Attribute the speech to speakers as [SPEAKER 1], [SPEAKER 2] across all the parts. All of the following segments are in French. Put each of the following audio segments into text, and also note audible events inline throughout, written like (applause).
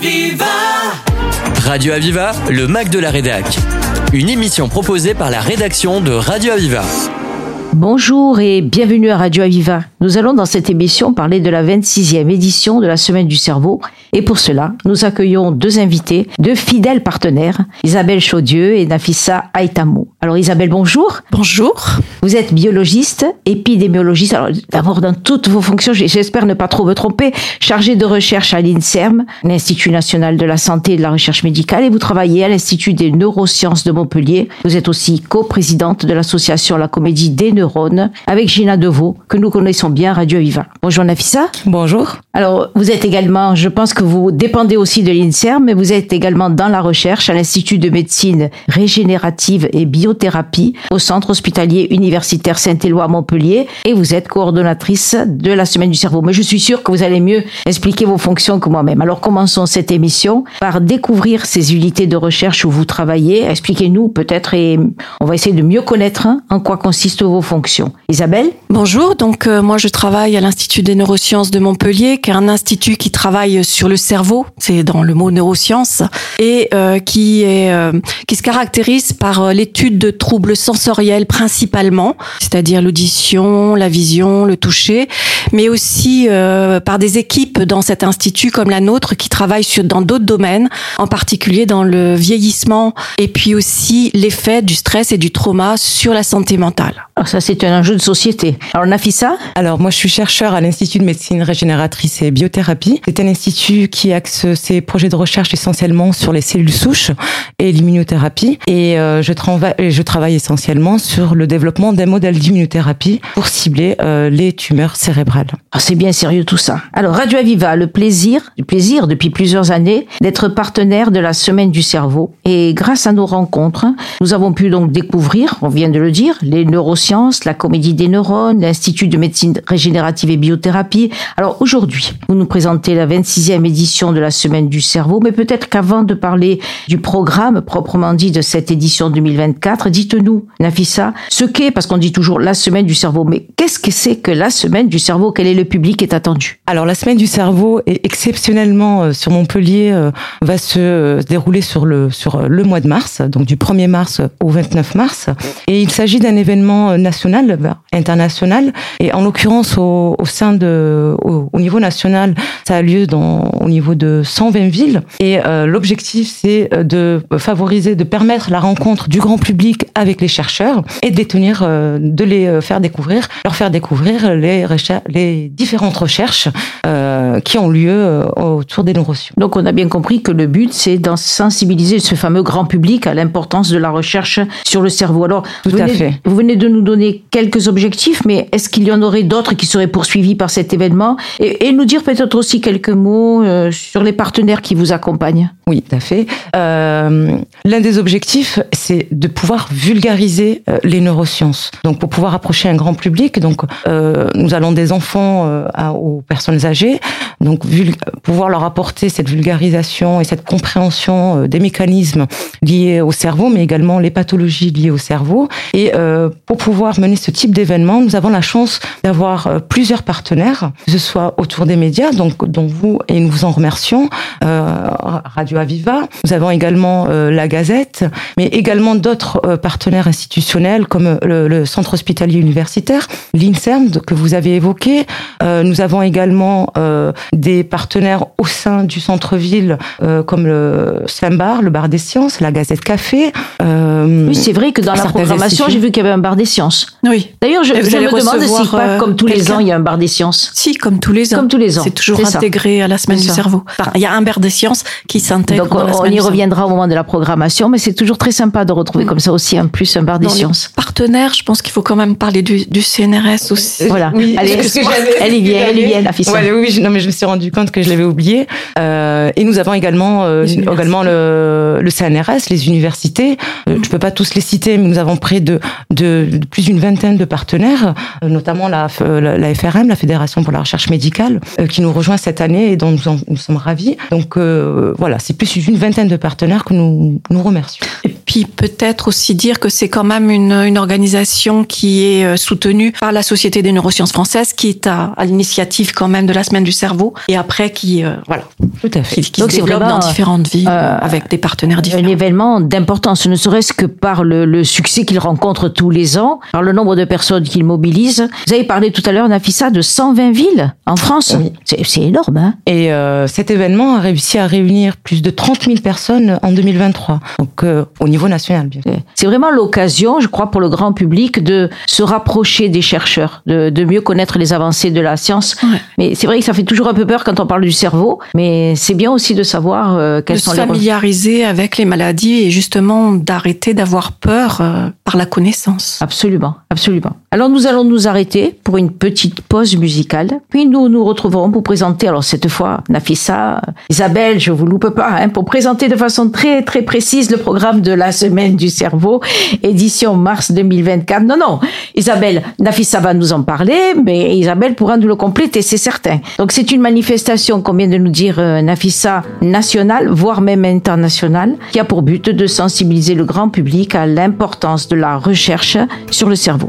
[SPEAKER 1] Aviva
[SPEAKER 2] Radio Aviva, le Mac de la Rédac. Une émission proposée par la rédaction de Radio Aviva.
[SPEAKER 3] Bonjour et bienvenue à Radio Aviva. Nous allons dans cette émission parler de la 26e édition de la Semaine du Cerveau. Et pour cela, nous accueillons deux invités, deux fidèles partenaires, Isabelle Chaudieu et Nafissa Aïtamou. Alors Isabelle, bonjour.
[SPEAKER 4] Bonjour.
[SPEAKER 3] Vous êtes biologiste, épidémiologiste. Alors d'abord dans toutes vos fonctions, j'espère ne pas trop me tromper, chargée de recherche à l'INSERM, l'Institut national de la santé et de la recherche médicale, et vous travaillez à l'Institut des neurosciences de Montpellier. Vous êtes aussi coprésidente de l'association La Comédie des neurones avec Gina Deveau, que nous connaissons bien Radio Viva. Bonjour Nafissa.
[SPEAKER 4] Bonjour.
[SPEAKER 3] Alors, vous êtes également, je pense que vous dépendez aussi de l'INSERM, mais vous êtes également dans la recherche à l'Institut de médecine régénérative et biothérapie au Centre hospitalier universitaire Saint-Éloi à Montpellier et vous êtes coordonnatrice de la Semaine du cerveau. Mais je suis sûre que vous allez mieux expliquer vos fonctions que moi-même. Alors, commençons cette émission par découvrir ces unités de recherche où vous travaillez. Expliquez-nous peut-être et on va essayer de mieux connaître hein, en quoi consistent vos fonctions. Isabelle?
[SPEAKER 4] Bonjour, donc euh, moi je travaille à l'Institut des neurosciences de Montpellier, qui est un institut qui travaille sur le cerveau, c'est dans le mot neurosciences, et euh, qui est euh, qui se caractérise par euh, l'étude de troubles sensoriels principalement, c'est-à-dire l'audition, la vision, le toucher, mais aussi euh, par des équipes dans cet institut comme la nôtre qui travaillent sur dans d'autres domaines, en particulier dans le vieillissement et puis aussi l'effet du stress et du trauma sur la santé mentale.
[SPEAKER 3] Alors ça, c'est un enjeu de société. Alors Nafissa
[SPEAKER 5] Alors moi je suis chercheur à l'Institut de médecine régénératrice et biothérapie. C'est un institut qui axe ses projets de recherche essentiellement sur les cellules souches et l'immunothérapie. Et euh, je travaille essentiellement sur le développement d'un modèle d'immunothérapie pour cibler euh, les tumeurs cérébrales.
[SPEAKER 3] Ah, c'est bien sérieux tout ça. Alors Radio Aviva a le plaisir, du plaisir depuis plusieurs années d'être partenaire de la Semaine du cerveau. Et grâce à nos rencontres, nous avons pu donc découvrir, on vient de le dire, les neurosciences, la comédie des neurones, l'Institut de médecine régénérative et biothérapie. Alors aujourd'hui, vous nous présentez la 26e édition de la Semaine du cerveau, mais peut-être qu'avant de parler du programme proprement dit de cette édition 2024, dites-nous, Nafissa, ce qu'est, parce qu'on dit toujours la Semaine du cerveau, mais qu'est-ce que c'est que la Semaine du cerveau? Quel est le public qui est attendu?
[SPEAKER 5] Alors la semaine du cerveau est exceptionnellement euh, sur Montpellier euh, va se euh, dérouler sur le sur le mois de mars, donc du 1er mars au 29 mars. Et il s'agit d'un événement national bah, international. Et en l'occurrence au, sein de au, au niveau national, ça a lieu dans au niveau de 120 villes et euh, l'objectif c'est euh, de favoriser de permettre la rencontre du grand public avec les chercheurs et de les tenir euh, de les faire découvrir, leur faire découvrir les les différentes recherches qui ont lieu euh, autour des neurosciences.
[SPEAKER 3] Donc on a bien compris que le but c'est d'en sensibiliser ce fameux grand public à l'importance de la recherche sur le cerveau. Alors
[SPEAKER 5] Tout
[SPEAKER 3] vous,
[SPEAKER 5] à
[SPEAKER 3] venez,
[SPEAKER 5] fait.
[SPEAKER 3] vous venez de nous donner quelques objectifs, mais est-ce qu'il y en aurait d'autres qui seraient poursuivis par cet événement? Et, et nous dire peut-être aussi quelques mots euh, sur les partenaires qui vous accompagnent.
[SPEAKER 5] Oui, tout à fait. Euh, L'un des objectifs, c'est de pouvoir vulgariser euh, les neurosciences. Donc, pour pouvoir approcher un grand public, donc euh, nous allons des enfants aux personnes âgées, donc pouvoir leur apporter cette vulgarisation et cette compréhension des mécanismes liés au cerveau, mais également les pathologies liées au cerveau. Et pour pouvoir mener ce type d'événement, nous avons la chance d'avoir plusieurs partenaires, que ce soit autour des médias, donc dont vous et nous vous en remercions, euh, Nous avons également euh, la Gazette, mais également d'autres euh, partenaires institutionnels comme euh, le, le Centre hospitalier universitaire, l'INSERM que vous avez évoqué. Euh, nous avons également euh, des partenaires au sein du centre-ville euh, comme le Slambar, le Bar des Sciences, la Gazette Café. Euh,
[SPEAKER 3] Oui, c'est vrai que dans la programmation, j'ai vu qu'il y avait un bar des sciences.
[SPEAKER 4] Oui.
[SPEAKER 3] D'ailleurs, je, je me demande si pas comme tous les ans, il y a un bar des sciences.
[SPEAKER 4] Si, comme tous les ans.
[SPEAKER 3] Comme tous les ans.
[SPEAKER 4] C'est toujours intégré à la semaine du cerveau. Enfin, il y a un bar des sciences qui s'intègre
[SPEAKER 3] Donc on, y reviendra au moment de la programmation, mais c'est toujours très sympa de retrouver
[SPEAKER 4] Mm.
[SPEAKER 3] comme ça aussi un plus un bar des
[SPEAKER 4] Dans
[SPEAKER 3] sciences.
[SPEAKER 4] partenaires, je pense qu'il faut quand même parler du, du CNRS aussi.
[SPEAKER 3] Voilà.
[SPEAKER 5] Oui,
[SPEAKER 3] Allez,
[SPEAKER 5] que
[SPEAKER 3] elle y vient, elle y vient, la.
[SPEAKER 5] Ouais, oui, je- non, mais je me suis rendu compte que je l'avais oublié. Euh, et nous avons également, euh, également le, le CNRS, les universités. Euh, je peux pas tous les citer, mais nous avons près de, de, de plus d'une vingtaine de partenaires, euh, notamment la, euh, la, la FRM, la Fédération pour la recherche médicale, euh, qui nous rejoint cette année et dont nous, en- nous sommes ravis. Donc euh, voilà, c'est plus d'une vingtaine de partenaires que nous nous remercions.
[SPEAKER 4] Et puis peut-être aussi dire que c'est quand même une, une, organisation qui est euh, soutenue par la Société des neurosciences françaises, qui est à, à l'initiative quand même de la semaine du cerveau, et après qui, euh, voilà,
[SPEAKER 5] tout à fait.
[SPEAKER 4] qui, qui se développe dans différentes villes euh, avec des partenaires différents.
[SPEAKER 3] Un événement d'importance, ne serait-ce que par le, le succès qu'il rencontre tous les ans, par le nombre de personnes qu'il mobilise. Vous avez parlé tout à l'heure, Nafissa, de 120 villes en France.
[SPEAKER 5] Oui.
[SPEAKER 3] C'est énorme. Hein
[SPEAKER 5] et euh, cet événement a réussi à réunir plus de 30 000 personnes en 2023, donc euh, au niveau national, bien sûr.
[SPEAKER 3] C'est vraiment l'occasion, je crois, pour le grand public de se rapprocher des chercheurs, de, de mieux connaître les avancées de la science.
[SPEAKER 4] Ouais.
[SPEAKER 3] Mais c'est vrai que ça fait toujours un peu peur quand on parle du cerveau, mais c'est bien aussi de savoir euh, quels
[SPEAKER 4] de
[SPEAKER 3] sont
[SPEAKER 4] se
[SPEAKER 3] les...
[SPEAKER 4] familiariser avec les maladies et justement d'arrêter d'avoir peur euh, par la connaissance.
[SPEAKER 3] Absolument, absolument. Alors nous allons nous arrêter pour une petite pause musicale, puis nous nous retrouverons pour présenter, alors cette fois Nafissa, Isabelle, je vous loupe pas, hein, pour présenter de façon très très précise le programme de la semaine du cerveau, édition mars 2024. Non, non, Isabelle, Nafissa va nous en parler, mais Isabelle pourra nous le compléter, c'est certain. Donc c'est une manifestation, comme vient de nous dire euh, Nafissa, nationale, voire même internationale, qui a pour but de sensibiliser le grand public à l'importance de la recherche sur le cerveau.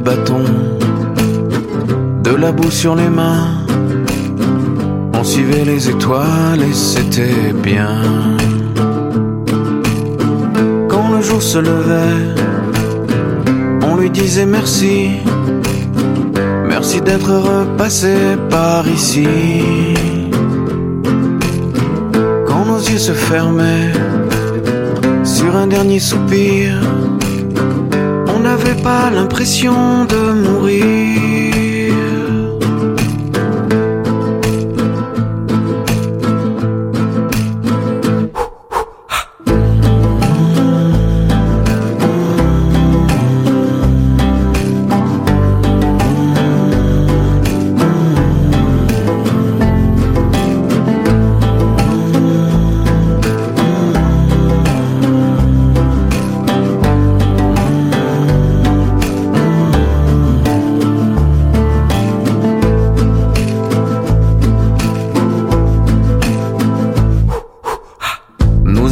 [SPEAKER 1] Bâtons, de la boue sur les mains, on suivait les étoiles et c'était bien. Quand le jour se levait, on lui disait merci. Merci d'être repassé par ici. Quand nos yeux se fermaient sur un dernier soupir, n'avait pas l'impression de mourir.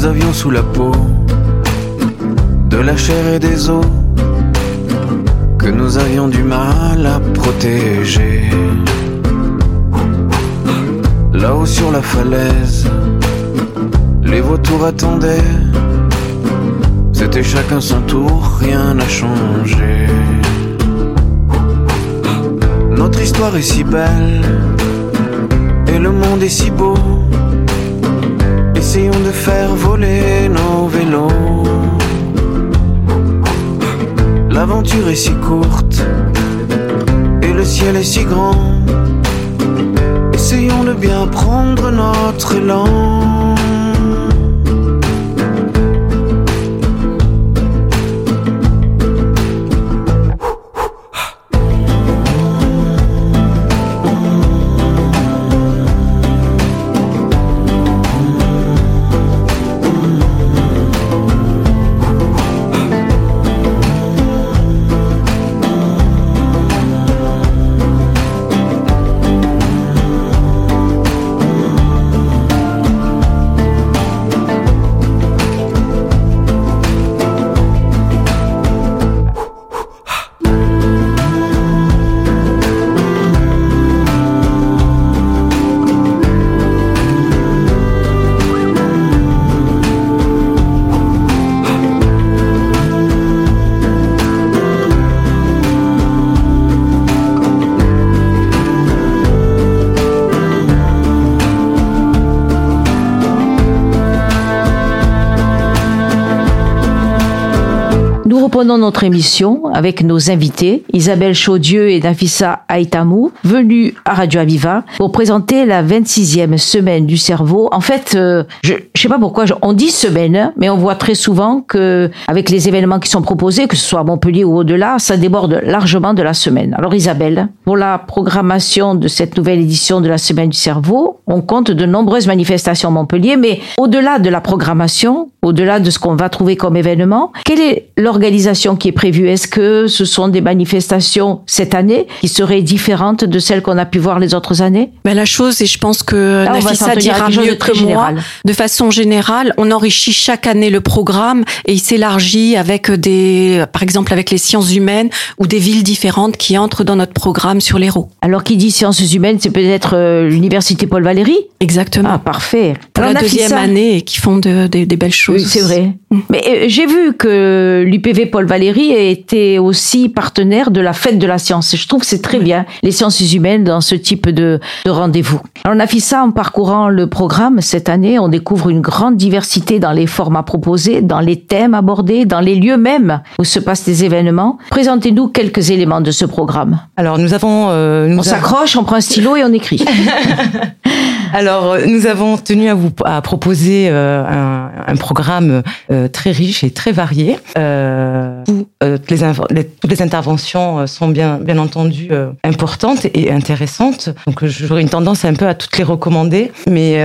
[SPEAKER 1] Avions sous la peau de la chair et des os que nous avions du mal à protéger. Là-haut sur la falaise, les vautours attendaient. C'était chacun son tour, rien n'a changé. Notre histoire est si belle et le monde est si beau. Essayons de faire voler nos vélos. L'aventure est si courte et le ciel est si grand. Essayons de bien prendre notre élan.
[SPEAKER 3] Reprenons notre émission avec nos invités, Isabelle Chaudieu et Nafissa Aïtamou, venus à Radio Aviva pour présenter la 26e semaine du cerveau. En fait, euh, je ne sais pas pourquoi on dit semaine, mais on voit très souvent que avec les événements qui sont proposés, que ce soit à Montpellier ou au-delà, ça déborde largement de la semaine. Alors Isabelle, pour la programmation de cette nouvelle édition de la semaine du cerveau, on compte de nombreuses manifestations à Montpellier, mais au-delà de la programmation, au-delà de ce qu'on va trouver comme événement, quelle est l'organisation qui est prévue Est-ce que ce sont des manifestations cette année qui seraient différentes de celles qu'on a pu voir les autres années?
[SPEAKER 4] Mais ben, La chose, et je pense que
[SPEAKER 3] Là,
[SPEAKER 4] Nafissa dira mieux que moi,
[SPEAKER 3] général.
[SPEAKER 4] de façon générale, on enrichit chaque année le programme et il s'élargit avec des, par exemple avec les sciences humaines ou des villes différentes qui entrent dans notre programme sur l'Hérault.
[SPEAKER 3] Alors qui dit sciences humaines, c'est peut-être euh, l'université Paul Valéry
[SPEAKER 4] Exactement.
[SPEAKER 3] Ah parfait.
[SPEAKER 4] Pour
[SPEAKER 3] Alors,
[SPEAKER 4] la deuxième année et qui font de- de- des belles choses.
[SPEAKER 3] Oui, c'est vrai.
[SPEAKER 4] Mm.
[SPEAKER 3] Mais euh, j'ai vu que l'UPV Paul Valéry était aussi partenaire de la fête de la science. Je trouve que c'est très bien, les sciences humaines dans ce type de, de rendez-vous. On a fait ça en parcourant le programme cette année. On découvre une grande diversité dans les formats proposés, dans les thèmes abordés, dans les lieux même où se passent les événements. Présentez-nous quelques éléments de ce programme.
[SPEAKER 5] Alors nous avons, euh, nous
[SPEAKER 3] On
[SPEAKER 5] avons-
[SPEAKER 3] s'accroche, on prend un stylo et on écrit. (laughs)
[SPEAKER 5] alors euh, nous avons tenu à vous à proposer euh, un, un programme euh, très riche et très varié. Euh, où euh, les, les- toutes les interventions euh, sont bien bien entendu importantes et intéressantes. Donc j'aurais une tendance un peu à toutes les recommander, mais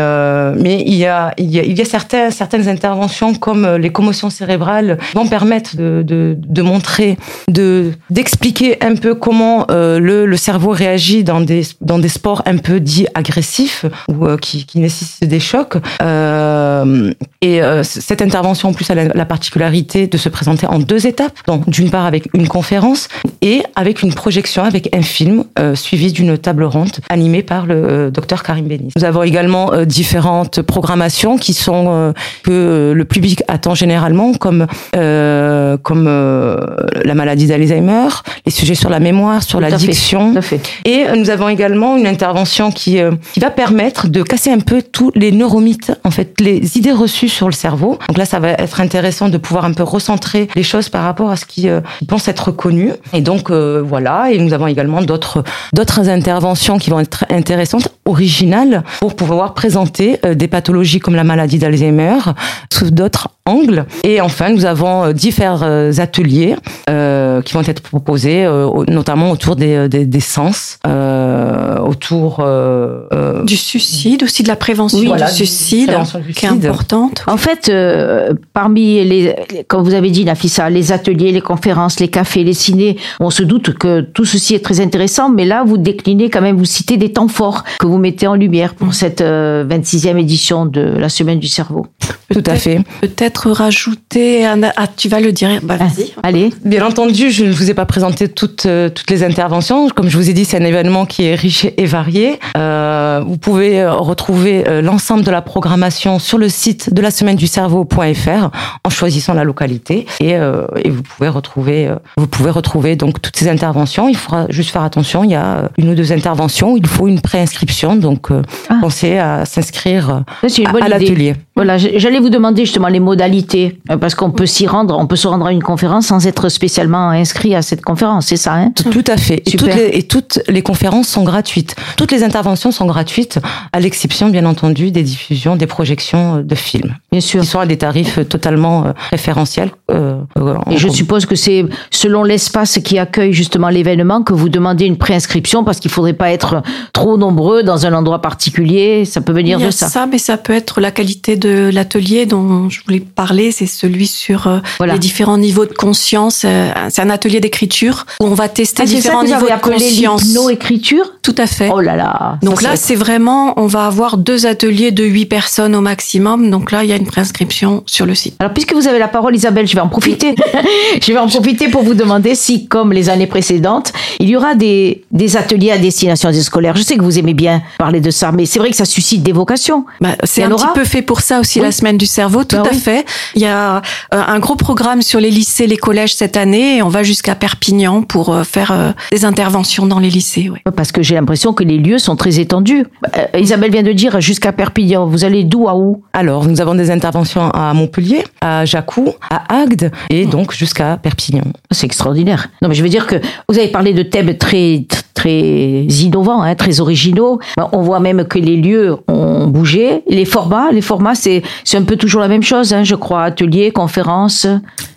[SPEAKER 5] mais il y a il y a, il y a certains, certaines interventions comme les commotions cérébrales vont permettre de, de, de montrer de d'expliquer un peu comment le, le cerveau réagit dans des dans des sports un peu dits agressifs ou euh, qui, qui nécessitent des chocs. Euh, et euh, cette intervention en plus a la, la particularité de se présenter en deux étapes. Donc d'une part avec une conférence et avec une projection avec un film suivi d'une table ronde animée par le docteur Karim Benis. Nous avons également différentes programmations qui sont que le public attend généralement comme euh, comme euh, la maladie d'Alzheimer, les sujets sur la mémoire, sur l'addiction. Et nous avons également une intervention qui euh, qui va permettre de casser un peu tous les neuromythes, en fait, les idées reçues sur le cerveau. Donc là, ça va être intéressant de pouvoir un peu recentrer les choses par rapport à ce qui, euh, pense être connu. Et donc euh, voilà. Et nous avons également d'autres d'autres interventions qui vont être intéressantes, originales, pour pouvoir présenter euh, des pathologies comme la maladie d'Alzheimer sous d'autres angles. Et enfin, nous avons euh, ateliers qui vont être proposés, notamment autour des, sens, autour euh, euh,
[SPEAKER 4] Du suicide, aussi de la prévention
[SPEAKER 5] Oui,
[SPEAKER 4] du suicide,
[SPEAKER 5] prévention du
[SPEAKER 4] qui est importante.
[SPEAKER 3] En fait, euh, parmi les, les- comme vous avez dit, Nafissa, les ateliers, les conférences, les cafés, les cinés, on se doute que tout ceci est très intéressant, mais là, vous déclinez quand même, vous citez des temps forts que vous mettez en lumière pour cette euh, 26e édition de la Semaine du cerveau.
[SPEAKER 5] tout à fait.
[SPEAKER 4] Peut-être rajouter un... Ah, tu vas le dire. Bah, vas-y.
[SPEAKER 3] Allez,
[SPEAKER 5] Bien entendu, je ne vous ai pas présenté toutes, euh, toutes les interventions. Comme je vous ai dit, c'est un événement qui est riche et varié. Euh, vous pouvez euh, retrouver euh, l'ensemble de la programmation sur le site de la semaine du cerveau.fr en choisissant la localité et, euh, et vous pouvez retrouver vous pouvez retrouver donc toutes ces interventions. Il faudra juste faire attention. Il y a une ou deux interventions. Il faut une préinscription. Donc
[SPEAKER 3] Ah.
[SPEAKER 5] pensez à s'inscrire à, l'atelier.
[SPEAKER 3] Voilà, j'allais vous demander justement les modalités, euh, parce qu'on peut s'y rendre, on peut se rendre à une conférence sans être spécialement inscrit à cette conférence, c'est ça, hein?
[SPEAKER 5] Tout, à fait. Et toutes, les, et toutes les conférences sont gratuites. Toutes les interventions sont gratuites, à l'exception, bien entendu, des diffusions, des projections euh, de films,
[SPEAKER 3] Bien sûr.
[SPEAKER 5] qui sont à des tarifs euh, totalement préférentiels. euh, en
[SPEAKER 3] Et je suppose que c'est selon l'espace qui accueille justement l'événement que vous demandez une préinscription parce qu'il faudrait pas être trop nombreux dans un endroit particulier. Ça peut venir
[SPEAKER 4] Il y a
[SPEAKER 3] de ça.
[SPEAKER 4] ça, mais ça peut être la qualité de l'atelier dont je voulais parler. C'est celui sur euh,
[SPEAKER 3] Voilà.
[SPEAKER 4] les différents niveaux de conscience. Euh, C'est un atelier d'écriture où on va tester
[SPEAKER 3] Ah,
[SPEAKER 4] différents niveaux de conscience.
[SPEAKER 3] l'hypno-écriture
[SPEAKER 4] Tout à fait.
[SPEAKER 3] Oh là là.
[SPEAKER 4] Donc là,
[SPEAKER 3] c'est-
[SPEAKER 4] vraiment, on va avoir deux ateliers de huit personnes au maximum. Donc là, il y a une préinscription sur le site.
[SPEAKER 3] Alors, puisque vous avez la parole, Isabelle, je vais en profiter. (laughs) je vais en profiter pour vous demander si, comme les années précédentes, il y aura des, des ateliers à destination des scolaires. Je sais que vous aimez bien parler de ça, mais c'est vrai que ça suscite des vocations.
[SPEAKER 4] Bah, c'est un petit peu fait pour ça aussi
[SPEAKER 3] Oui.
[SPEAKER 4] la semaine du cerveau, tout
[SPEAKER 3] Bah
[SPEAKER 4] à
[SPEAKER 3] oui.
[SPEAKER 4] fait. Il y a euh, un gros programme sur les lycées, les collèges cette année, et on va jusqu'à Perpignan pour euh, faire euh, des interventions dans les lycées. Ouais.
[SPEAKER 3] Parce que j'ai l'impression l'impression que les lieux sont très étendus. Euh, Isabelle vient de dire jusqu'à Perpignan. Vous allez d'où à où?
[SPEAKER 5] Alors, nous avons des interventions à Montpellier, à Jacou, à Agde et donc jusqu'à Perpignan.
[SPEAKER 3] C'est extraordinaire. Non, mais je veux dire que vous avez parlé de thèmes très très innovants, hein, très originaux. On voit même que les lieux ont bougé. Les formats, les formats, c'est un peu toujours la même chose, hein, je crois.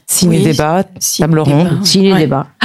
[SPEAKER 3] Ateliers, conférences.
[SPEAKER 5] Ciné-débat, table ronde.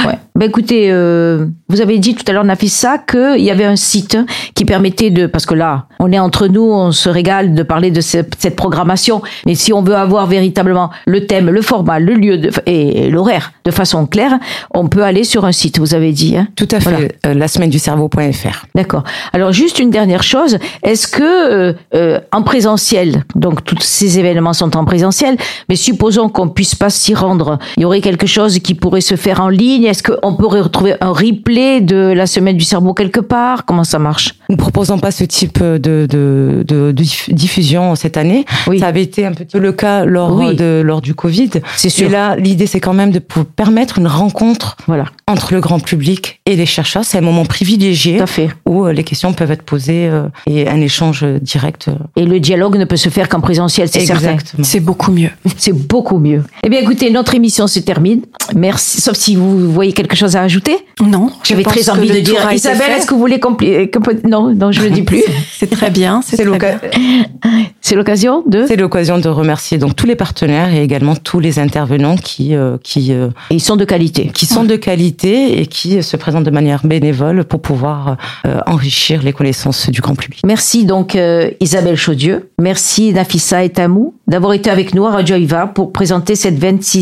[SPEAKER 3] Ouais. Ben écoutez, euh, vous avez dit tout à l'heure, Nafissa, qu'il y avait un site qui permettait de... Parce que là, on est entre nous, on se régale de parler de cette, programmation. Mais si on veut avoir véritablement le thème, le format, le lieu de, et l'horaire de façon claire, on peut aller sur un site, vous avez dit. Hein
[SPEAKER 5] tout à fait, euh, la semaine du cerveau.fr.
[SPEAKER 3] D'accord. Alors juste une dernière chose, est-ce que euh, euh, en présentiel, donc tous ces événements sont en présentiel, mais supposons qu'on puisse pas s'y rendre il y aurait quelque chose qui pourrait se faire en ligne Est-ce qu'on pourrait retrouver un replay de la semaine du cerveau quelque part? Comment ça marche?
[SPEAKER 5] Nous ne proposons pas ce type de, de, de, diffusion cette année. Oui. Ça avait été un peu le cas lors, de, lors du Covid.
[SPEAKER 3] C'est sûr.
[SPEAKER 5] Et là, l'idée, c'est quand même de permettre une rencontre voilà. entre le grand public et les chercheurs. C'est un moment privilégié
[SPEAKER 3] Tout à fait.
[SPEAKER 5] où euh, les questions peuvent être posées euh, et un échange direct. Euh.
[SPEAKER 3] Et le dialogue ne peut se faire qu'en présentiel, c'est certain.
[SPEAKER 4] C'est beaucoup mieux.
[SPEAKER 3] C'est beaucoup mieux. Eh bien, écoutez, notre émission se termine. Merci. Sauf si vous voyez quelque chose à ajouter.
[SPEAKER 4] Non.
[SPEAKER 3] J'avais très envie de dire. Isabelle, est-ce que vous voulez compléter Non, non, je ne le dis plus. (laughs)
[SPEAKER 4] c'est très bien. (laughs)
[SPEAKER 3] C'est l'occasion de.
[SPEAKER 5] C'est l'occasion de remercier donc tous les partenaires et également tous les intervenants qui euh, qui.
[SPEAKER 3] Euh, et ils sont de qualité.
[SPEAKER 5] Qui sont de qualité et qui se présentent de manière bénévole pour pouvoir euh, enrichir les connaissances du grand public.
[SPEAKER 3] Merci donc Isabelle Chaudieu. Merci Nafissa et Tamou d'avoir été avec nous à Radio Iva pour présenter cette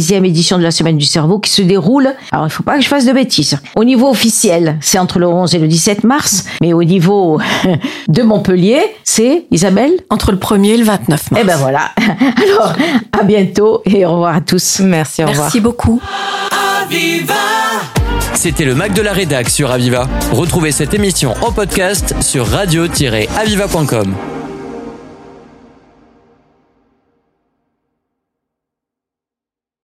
[SPEAKER 3] 26e édition de la Semaine du Cerveau qui se déroule. Alors, il faut pas que je fasse de bêtises. Au niveau officiel, c'est entre le 11 et le 17 mars, mais au niveau (laughs) de Montpellier, c'est Isabelle?
[SPEAKER 4] Entre le 1er et le 29 mars.
[SPEAKER 3] Eh ben voilà. (laughs) Alors, à bientôt et au revoir à tous.
[SPEAKER 5] Merci, au revoir.
[SPEAKER 4] Merci beaucoup.
[SPEAKER 2] C'était le Mac de la Rédac sur Aviva. Retrouvez cette émission en podcast sur radio-aviva.com.